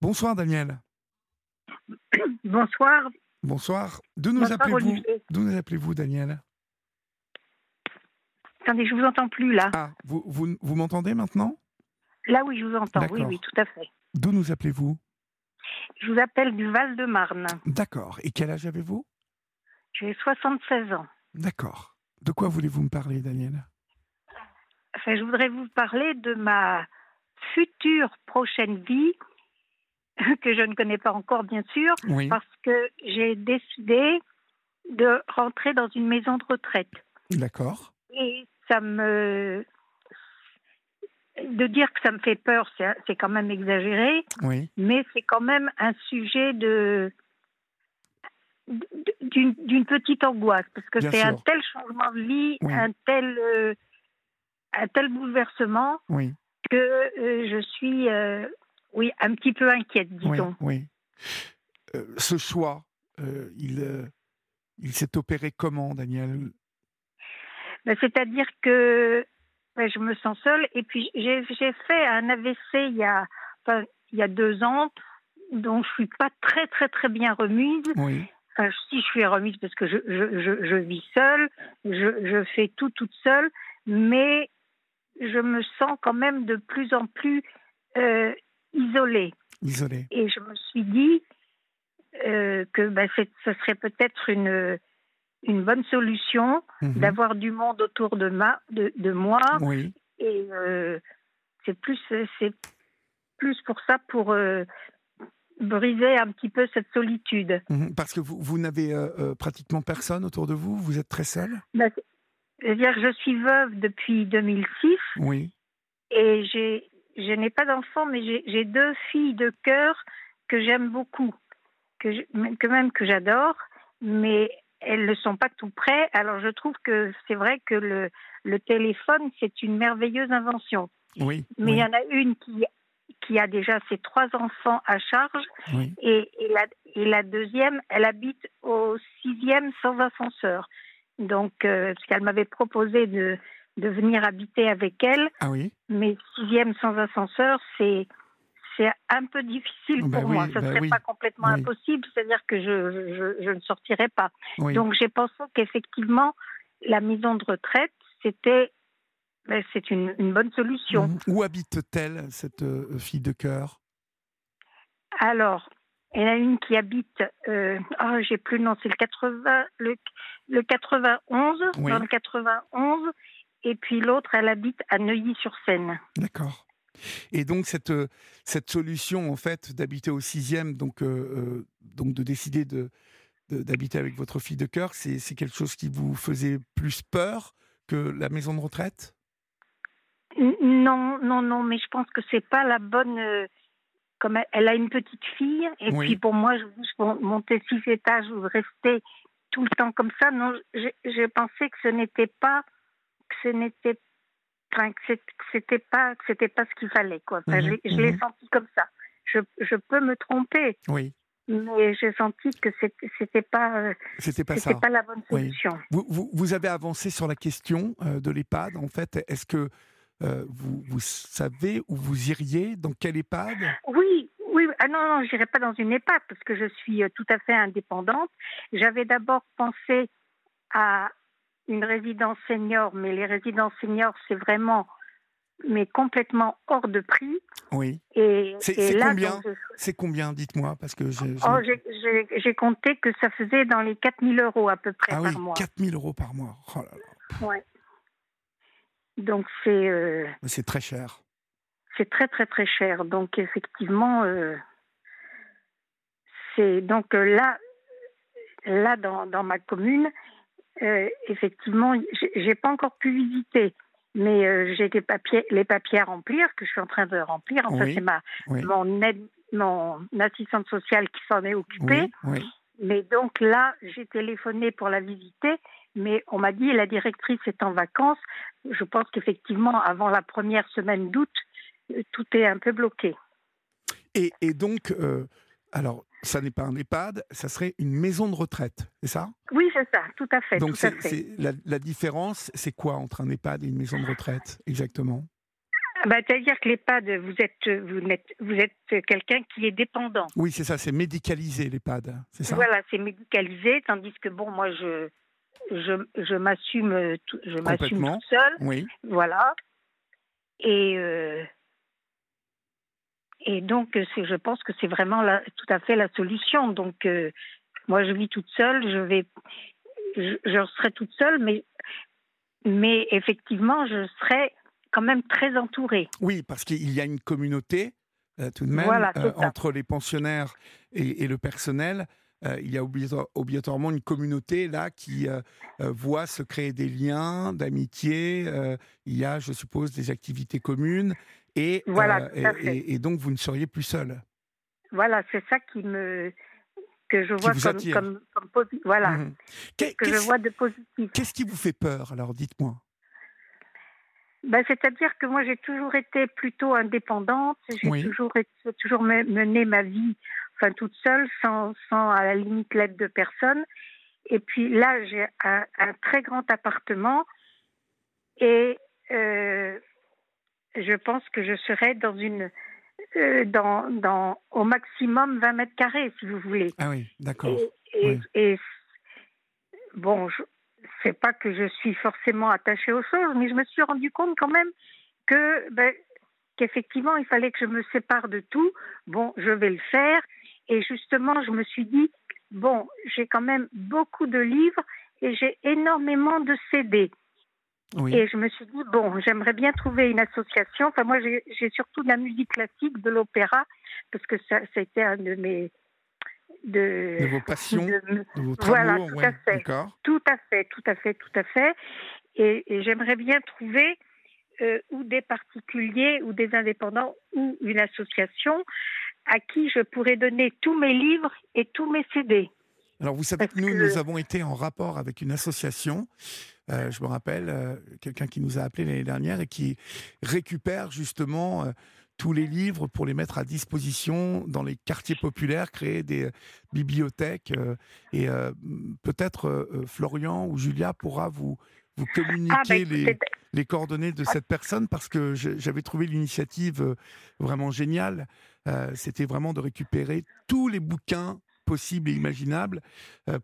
Bonsoir Daniel. Bonsoir. Bonsoir. D'où nous appelez-vous D'où nous appelez-vous Daniel? Attendez, je vous entends plus là. Ah, vous, vous, vous m'entendez maintenant? Là oui, je vous entends. Oui, oui, tout à fait. D'où nous appelez-vous? Je vous appelle du Val-de-Marne. D'accord. Et quel âge avez-vous? J'ai 76 ans. D'accord. De quoi voulez-vous me parler, Daniel? Enfin, Je voudrais vous parler de ma future prochaine vie, que je ne connais pas encore, bien sûr, parce que j'ai décidé de rentrer dans une maison de retraite. D'accord. Et ça me. De dire que ça me fait peur, c'est quand même exagéré. Oui. Mais c'est quand même un sujet de d'une petite angoisse parce que c'est un tel changement de vie, un tel euh, un tel bouleversement oui. que euh, je suis euh, oui un petit peu inquiète, disons. Oui. ce choix, il il s'est opéré comment, Daniel? Ben, C'est-à-dire que ben, je me sens seule et puis j'ai fait un AVC il y a il y a deux ans dont je suis pas très très très bien remise. Oui si je suis remise parce que je, je, je, vis seule, je, je, fais tout toute seule, mais je me sens quand même de plus en plus euh, isolée. Isolée. Et je me suis dit euh, que ben, ce serait peut-être une, une bonne solution mhm. d'avoir du monde autour de, ma, de, de moi. Oui. Et euh, c'est plus, c'est plus pour ça, pour euh, briser un petit peu cette solitude. Mhm, parce que vous, vous n'avez euh, pratiquement personne autour de vous? Vous êtes très seule? Dire je suis veuve depuis 2006. Oui. Et j'ai, je n'ai pas d'enfant, mais j'ai deux filles de cœur que j'aime beaucoup, que, que même que j'adore, mais elles ne sont pas tout près. Alors je trouve que c'est vrai que le, le téléphone, c'est une merveilleuse invention. Oui. Mais il y en a une qui qui a déjà ses trois enfants à charge. Et, la, et, la, deuxième, elle habite au sixième sans ascenseur. Donc, euh, parce qu'elle m'avait proposé de, de venir habiter avec elle. Ah oui. Mais sixième sans ascenseur, c'est c'est un peu difficile bah pour moi. Ce ne bah serait pas complètement impossible, c'est-à-dire que je, je, je, ne sortirais pas. Donc j'ai pensé qu'effectivement, la maison de retraite, c'était c'est une, bonne solution. Mmh. Où habite-t-elle, cette euh, fille de cœur? Alors, il y en a une qui habite, euh, oh, j'ai plus le nom, c'est le, 80, le, le 91, dans le 91, et puis l'autre, elle habite à Neuilly-sur-Seine. D'accord. Et donc cette, euh, cette solution, en fait, d'habiter au sixième, donc, euh, donc de décider de, d'habiter avec votre fille de cœur, c'est, quelque chose qui vous faisait plus peur que la maison de retraite? Non, non, non, mais je pense que c'est pas la bonne. Euh, comme elle, a une petite fille, et puis pour moi, je, je monter six étages ou rester tout le temps comme ça. Non, j'ai pensé que ce n'était pas, que ce n'était, enfin, que c'était pas, que c'était pas ce qu'il fallait, quoi. Enfin, je, mhm, l'ai mhm. senti comme ça. Je, je peux me tromper. Oui. Mais j'ai senti que c'était pas, c'était pas ça. pas la bonne solution. Vous, vous, vous, avez avancé sur la question euh, de l'EHPAD. En fait, est-ce que euh, vous, vous, savez où vous iriez? Dans quel EHPAD? Oui, oui. Ah non, non, j'irai pas dans une EHPAD parce que je suis euh, tout à fait indépendante. J'avais d'abord pensé à une résidence senior, mais les résidences seniors, c'est vraiment mais complètement hors de prix. Oui. Et, c'est combien C'est combien Dites-moi, parce que oh, j'ai compté que ça faisait dans les 4000 euros à peu près ah par oui, mois. 4000 euros par mois. Oh là là. Ouais. Donc c'est. Euh, c'est très cher. C'est très très très cher. Donc effectivement, euh, c'est donc euh, là, là dans, dans ma commune, effectivement, j'ai pas encore pu visiter, mais j'ai des papiers, les papiers à remplir que je suis en train de remplir. Enfin, c'est ma mon aide, mon assistante sociale qui s'en est occupée. Mais donc là, j'ai téléphoné pour la visiter mais on m'a dit la directrice est en vacances. Je pense qu'effectivement, avant la première semaine d'août, euh, tout est un peu bloqué. Et, donc, euh, alors, ça n'est pas un EHPAD, ça serait une maison de retraite, c'est ça? Oui, c'est ça, tout à fait. Donc, la, différence, c'est quoi entre un EHPAD et une maison de retraite, exactement? Ah bah, C'est-à-dire que l'EHPAD, vous êtes, vous êtes, vous êtes quelqu'un qui est dépendant. Oui, c'est ça, c'est médicalisé l'EHPAD, c'est ça? Voilà, c'est médicalisé, tandis que bon, moi, je, je, je m'assume, m'assume toute seule. Oui. Voilà. Et euh, et donc, je pense que c'est vraiment la, tout à fait la solution. Donc, euh, moi, je vis toute seule, je vais, je, je serai toute seule, mais mais effectivement, je serai quand même très entourée. Oui, parce qu'il y a une communauté euh, tout de même euh, entre les pensionnaires et, le personnel. Euh, il y a obligatoirement une communauté là qui voit se créer des liens d'amitié. il y a, je suppose, des activités communes et, voilà, et, donc vous ne seriez plus seul. Voilà, c'est ça qui me que je vois comme, comme, voilà mmh que je vois de positif. Qu'est-ce qui vous fait peur alors Dites-moi? Ben, C'est-à-dire que moi, j'ai toujours été plutôt indépendante. J'ai toujours, toujours mené ma vie enfin, toute seule, sans, sans à la limite l'aide de personne. Et puis là, j'ai un, très grand appartement et euh, je pense que je serai dans une. Euh, dans, dans au maximum 20 mètres carrés, si vous voulez. Ah oui, d'accord. Et, et, bon, je, c'est pas que je suis forcément attachée aux choses, mais je me suis rendu compte quand même que ben, qu'effectivement il fallait que je me sépare de tout. Bon, je vais le faire. Et justement, je me suis dit bon, j'ai quand même beaucoup de livres et j'ai énormément de CD. Et je me suis dit, bon, j'aimerais bien trouver une association. Enfin, moi, j'ai surtout de la musique classique, de l'opéra, parce que ça, ça a été un de mes, de, vos passions, de, vos voilà, tout à fait, tout à fait, tout à fait, tout à fait. Et, j'aimerais bien trouver euh, ou des particuliers ou des indépendants ou une association à qui je pourrais donner tous mes livres et tous mes CD. Alors vous savez que nous, nous avons été en rapport avec une association, euh, je me rappelle, euh, quelqu'un qui nous a appelé l'année dernière et qui récupère justement tous les livres pour les mettre à disposition dans les quartiers populaires, créer des euh, bibliothèques. Euh, et euh, peut-être Florian ou Julia pourra vous, vous ah, bah, communiquer les, les, coordonnées de cette personne parce que j'avais trouvé l'initiative vraiment géniale. C'était vraiment de récupérer tous les bouquins possibles et imaginables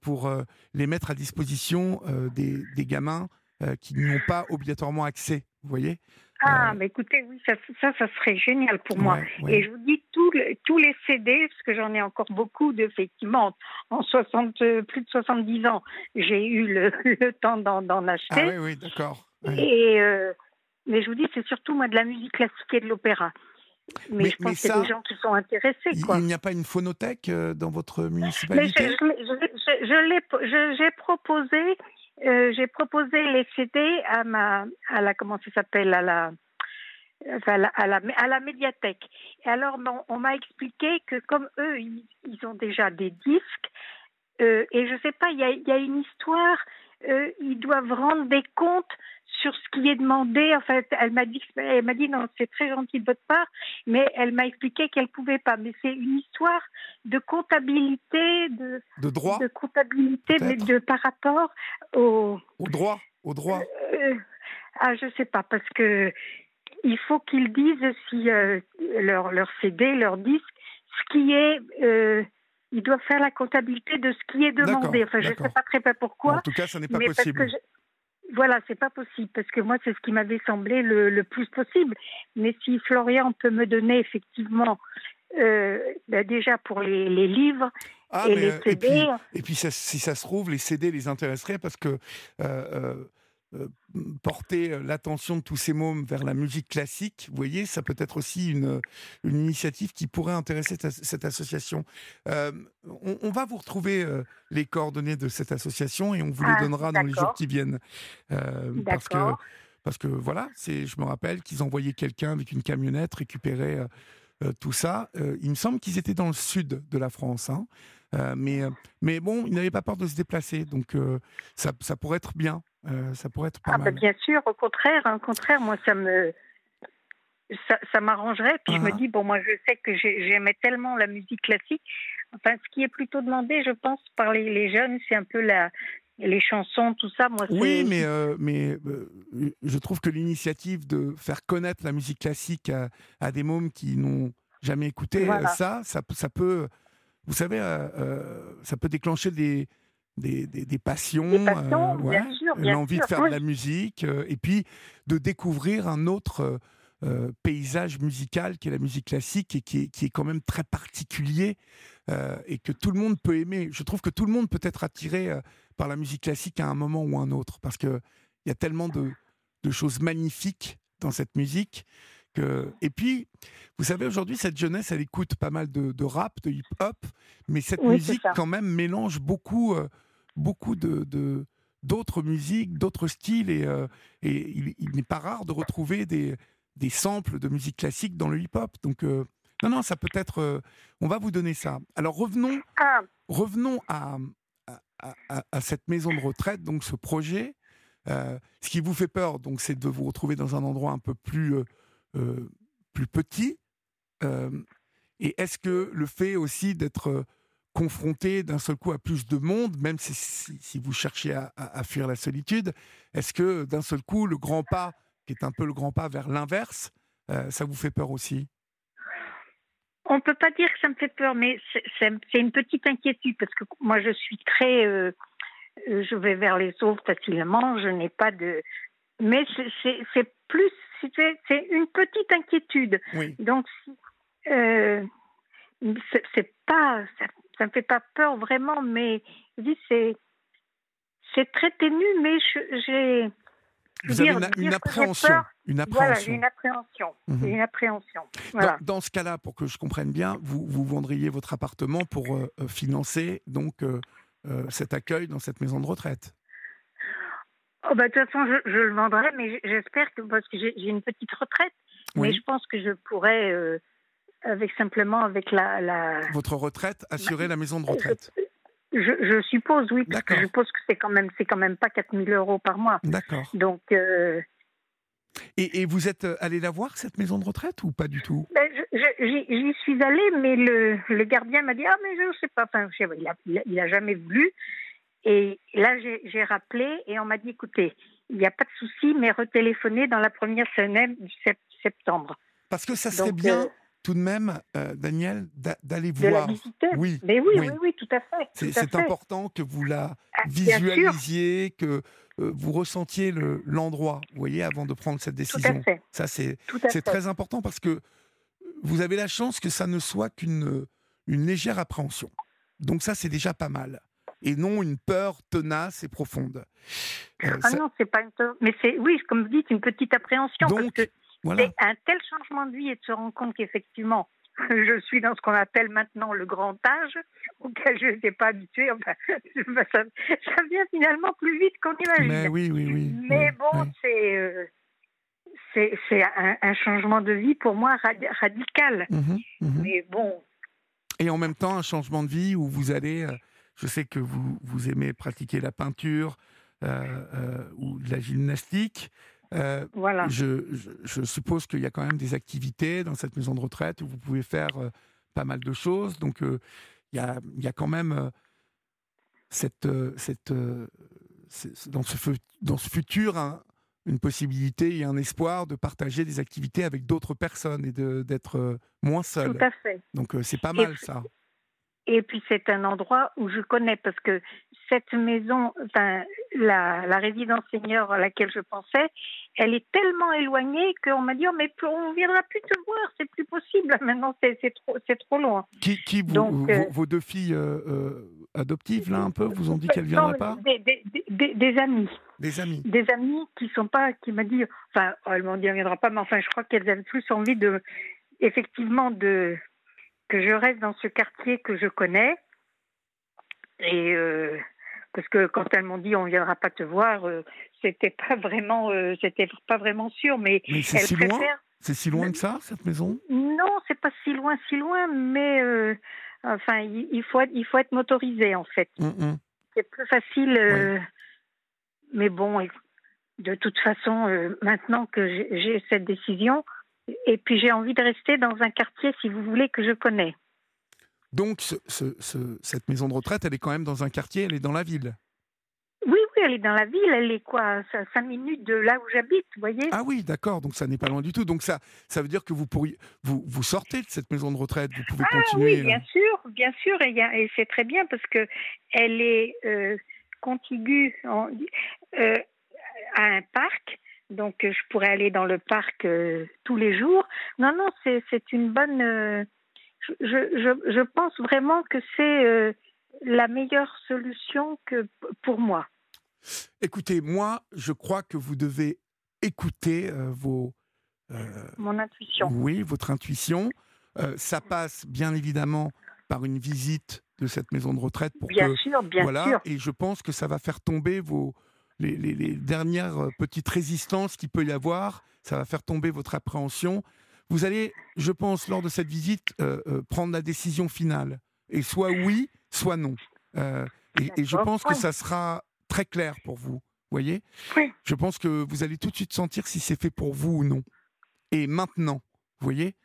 pour les mettre à disposition des, des gamins qui n'y ont pas obligatoirement accès. Vous voyez? Ah, mais écoutez, oui, ça, ça, ça, serait génial pour moi. Et je vous dis, tous, tous les CD, parce que j'en ai encore beaucoup, effectivement, en 60, plus de 70 ans, j'ai eu le, le temps d'en acheter. Ah oui, oui, d'accord. Et, euh, mais je vous dis, c'est surtout moi de la musique classique et de l'opéra. Mais, je pense que c'est des gens qui sont intéressés. Quoi. Il n'y a pas une phonothèque euh, dans votre municipalité? J'ai proposé euh, j'ai proposé les CD à ma, à la, comment ça s'appelle, à la, à la, à la, à la médiathèque. Et alors, on, m'a expliqué que comme eux, ils, ont déjà des disques, euh, et je sais pas, il y a, y a, une histoire, euh, ils doivent rendre des comptes sur ce qui est demandé. En fait, elle m'a dit, elle m'a dit non, c'est très gentil de votre part, mais elle m'a expliqué qu'elle pouvait pas. Mais c'est une histoire de comptabilité, de, de droit, de comptabilité, de, par rapport au au droit, au droit. Euh, ah, je sais pas parce que il faut qu'ils disent si euh, leur leur CD, leur disque, ce qui est euh, ils doivent faire la comptabilité de ce qui est demandé. Enfin, je ne sais pas très bien pourquoi. En tout cas, ça n'est pas possible. Voilà, c'est pas possible parce que moi, c'est ce qui m'avait semblé le, plus possible. Mais si Florian peut me donner effectivement, euh, ben déjà pour les, livres ah, et les CD. Euh, et puis, si ça se trouve, les CD les intéresseraient parce que euh, porter euh, l'attention de tous ces mômes vers la musique classique, vous voyez, ça peut être aussi une, une initiative qui pourrait intéresser cette association. Euh, on, va vous retrouver les coordonnées de cette association et on vous les ah, donnera dans les jours qui viennent. parce que parce que voilà, c'est, je me rappelle qu'ils envoyaient quelqu'un avec une camionnette récupérer tout ça. il me semble qu'ils étaient dans le sud de la France, hein. mais, mais bon, ils n'avaient pas peur de se déplacer, donc ça, ça pourrait être bien. Euh, ça pourrait être pas ah, bah, bien sûr, au contraire, hein, au contraire, moi ça me ça, ça m'arrangerait. Puis je me Ah. dis, bon, moi, je sais que j'ai- j'aimais tellement la musique classique. Enfin, ce qui est plutôt demandé, je pense, par les, les jeunes, c'est un peu la, les chansons, tout ça. Moi, Oui, mais, euh, mais euh, je trouve que l'initiative de faire connaître la musique classique à, à des mômes qui n'ont jamais écouté Voilà. ça, ça, peut- ça peut, vous savez, ça peut déclencher des, des, des- des passions, euh, l'envie de faire de la musique, euh, et puis de découvrir un autre euh, paysage musical qui est la musique classique et qui est, qui est quand même très particulier et que tout le monde peut aimer. Je trouve que tout le monde peut être attiré par la musique classique à un moment ou un autre parce que il y a tellement de, de choses magnifiques dans cette musique et puis vous savez aujourd'hui cette jeunesse elle écoute pas mal de, de rap de hip hop mais cette Oui, musique quand même mélange beaucoup euh, beaucoup de, de- d'autres musiques d'autres styles et, euh, et il, il n'est pas rare de retrouver des des samples de musique classique dans le hip hop donc euh, non non ça peut être euh, on va vous donner ça. Alors revenons Ah, revenons à, à, à- à cette maison de retraite, donc ce projet. Ce qui vous fait peur, donc, c'est de vous retrouver dans un endroit un peu plus, euh, plus petit. Euh, et est-ce que le fait aussi d'être euh, confronté d'un seul coup à plus de monde, même si, vous cherchez à, fuir la solitude, est-ce que d'un seul coup, le grand pas, qui est un peu le grand pas vers l'inverse, ça vous fait peur aussi? On peut pas dire que ça me fait peur, mais c'est- une petite inquiétude parce que moi, je suis très, je vais vers les autres facilement. Je n'ai pas de, mais c'est- plus, c'est une petite inquiétude. Oui. Donc, euh, c'est pas, ça, ça me fait pas peur vraiment, mais c'est, c'est très ténu, mais j'ai, Vous avez une, appréhension. peur, Une voilà, appréhension. j'ai une appréhension, Mhm. une appréhension. Dans- Voilà. Dans, ce cas-là, pour que je comprenne bien, vous, vous vendriez votre appartement pour euh, euh, financer donc euh, cet accueil dans cette maison de retraite. Oh bah, de toute façon, je, je le vendrai, mais j'espère que parce que j'ai une petite retraite, mais Oui. je pense que je pourrais, euh, avec simplement avec la, la Votre retraite, assurer la maison de retraite. je, je suppose oui, parce que D'accord. je suppose que c'est quand même c'est quand même pas 4000 euros par mois. D'accord. Donc euh, Et, et vous êtes euh, allé la voir, cette maison de retraite, ou pas du tout? ben, j'y suis allée, mais le, le gardien m'a dit ah mais je sais pas, enfin je sais pas, il a, il a, il a jamais voulu. Et là j'ai rappelé et on m'a dit écoutez il n'y a pas de souci, mais retéléphonez dans la première semaine du sept- septembre. Parce que ça serait Donc, bien, euh, tout de même, euh, Daniel, d'a- d'aller de voir. la visiter. Oui, Mais oui, oui. oui, oui, tout à fait. C'est important que vous la Ah, visualisiez, que euh, vous ressentiez le- l'endroit, vous voyez, avant de prendre cette tout à décision. fait. Ça, c'est très important parce que vous avez la chance que ça ne soit qu'une une légère appréhension. Donc ça, c'est déjà pas mal. Et non une peur tenace et profonde. Euh, Ah ça- non, c'est pas une. Mais c'est, oui, comme vous dites, une petite appréhension. parce donc, que voilà. c'est un tel changement de vie et de se rendre compte qu'effectivement, je suis dans ce qu'on appelle maintenant le grand âge, auquel je n'étais pas habituée. Enfin, ça, ça vient finalement plus vite qu'on imagine. Mais oui, oui, oui. Mais oui, bon, oui. c'est. euh, c'est c'est un, un changement de vie pour moi radi- radical. Mhm, mhm. Mais bon, Et en même temps, un changement de vie où vous allez. euh, je sais que vous, vous aimez pratiquer la peinture euh, euh, ou de la gymnastique. Euh, voilà. je, je- je suppose qu'il y a quand même des activités dans cette maison de retraite où vous pouvez faire euh, pas mal de choses. Donc, euh, il y, a, il y a quand même cette, cette, dans, ce, dans ce futur un- une possibilité et un espoir de partager des activités avec d'autres personnes et d'être moins seul. Tout à fait. Donc, c'est pas Et mal ça. Et puis c'est un endroit où je connais parce que cette maison, enfin la, la résidence senior à laquelle je pensais, elle est tellement éloignée qu'on m'a dit oh, mais on viendra plus te voir, c'est plus possible maintenant, c'est trop, c'est trop loin. Qui, qui vous- Donc, vos, euh, vos deux filles euh, euh, adoptives, là, un peu, vous ont dit qu'elles ne viendraient pas des, des, des- des- amis, Des amis. des amis qui sont pas, qui m'a dit, enfin elles m'ont dit elle viendra pas, mais enfin je crois qu'elles avaient plus envie de, effectivement de que je reste dans ce quartier que je connais et euh, parce que quand elles m'ont dit on viendra pas te voir, euh, c'était pas vraiment, euh, c'était pas vraiment sûr, mais Mais c'est si loin préfèrent. C'est si loin que ça, cette maison? Non, c'est pas si loin, si loin, mais euh, enfin il, faut être, il faut être motorisé en fait. Hum, hum. C'est plus facile, euh, mais bon, de toute façon, euh, maintenant que j'ai cette décision, et puis j'ai envie de rester dans un quartier, si vous voulez, que je connais. Donc cette maison de retraite, elle est quand même dans un quartier, elle est dans la ville oui, oui, elle est dans la ville, elle est quoi, à 5 minutes de là où j'habite, vous voyez? Ah oui, d'accord, donc ça n'est pas loin du tout. Donc ça, ça veut dire que vous pourriez, vous, vous sortez de cette maison de retraite, vous pouvez ah, continuer. Oui, bien sûr, bien sûr, et, et c'est très bien parce que elle est euh, contiguë euh, à un parc, donc je pourrais aller dans le parc euh, tous les jours. Non, non, c'est une bonne. Je, je, je, pense vraiment que c'est la meilleure solution que pour moi. Écoutez, moi, je crois que vous devez écouter euh, vos. Euh, Mon intuition. Oui, votre intuition. Euh, ça passe bien évidemment par une visite de cette maison de retraite pour bien sûr, bien voilà, sûr. Et je pense que ça va faire tomber vos les, les, dernières petites résistances qu'il peut y avoir. Ça va faire tomber votre appréhension. Vous allez, je pense, lors de cette visite, prendre la décision finale. Et soit oui, soit non. et, et, je pense que ça sera très clair pour vous. Voyez oui. Je pense que vous allez tout de suite sentir si c'est fait pour vous ou non. Et maintenant, vous voyez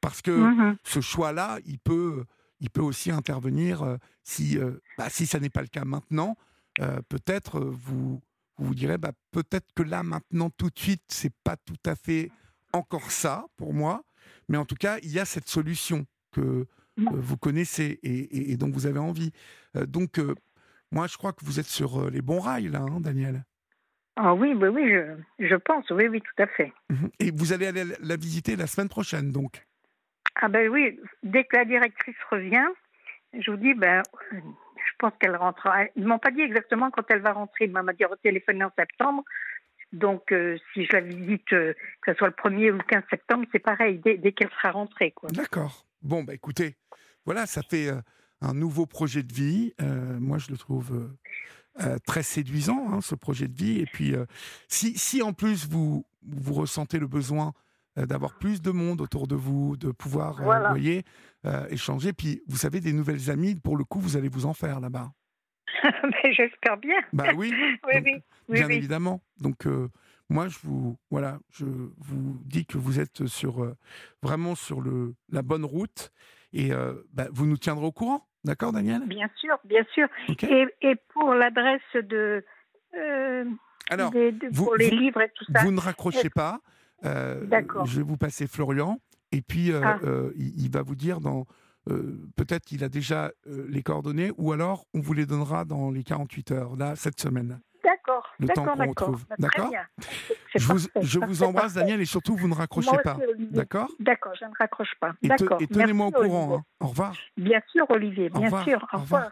Parce que Mhm. ce choix-là, il peut, il peut aussi intervenir euh, si, euh, bah, si ça n'est pas le cas maintenant. euh, peut-être euh, vous, vous vous direz, bah, peut-être que là, maintenant, tout de suite, c'est pas tout à fait encore ça pour moi. Mais en tout cas, il y a cette solution que euh, vous connaissez et, et- et dont vous avez envie. Euh, donc, euh, moi, je crois que vous êtes sur les bons rails, là, hein, Daniel. Ah oui, oui, oui, je, je pense, oui, oui, tout à fait. Mhm. Et vous allez aller la- visiter la semaine prochaine, donc. Ah ben oui, dès que la directrice revient, je vous dis, ben, pense qu'elle rentrera. Ils m'ont pas dit exactement quand elle va rentrer. Elle m'a dit au téléphone en septembre. Donc, euh, si je la visite, euh, que ce soit le 1er ou le 15 septembre, c'est pareil, dès, qu'elle sera rentrée. D'accord. Bon, bah écoutez, voilà, ça fait euh, un nouveau projet de vie. Moi, je le trouve très séduisant, hein, ce projet de vie. Et puis, si, en plus vous, ressentez le besoin d'avoir plus de monde autour de vous, de pouvoir, euh, Voilà. vous voyez, euh, échanger, puis vous savez, des nouvelles amies, pour le coup, vous allez vous en faire là-bas. J'espère bien. Bah oui, Oui, donc, oui, oui, bien évidemment. Donc, euh, moi, je vous, voilà, je vous dis que vous êtes sur, euh, vraiment sur le, la bonne route et euh, bah, vous nous tiendrez au courant. D'accord, Daniel? Bien sûr, bien sûr. Et, et pour l'adresse de, euh, Alors, des- de- vous- pour les vous- livres et tout ça. vous ne raccrochez pas. D'accord. je vais vous passer Florian et puis euh, Ah. euh, il, il va vous dire dans. euh, Peut-être qu'il a déjà les coordonnées ou alors on vous les donnera dans les 48 heures, là, cette semaine. D'accord, d'accord, d'accord. Bah, D'accord? Je vous, je vous embrasse, parfait. Daniel, et surtout, vous ne raccrochez Moi pas. D'accord? D'accord, je ne raccroche pas. Et, te- et tenez-moi au courant. Hein. Au revoir. Bien sûr, Olivier, bien sûr. au revoir.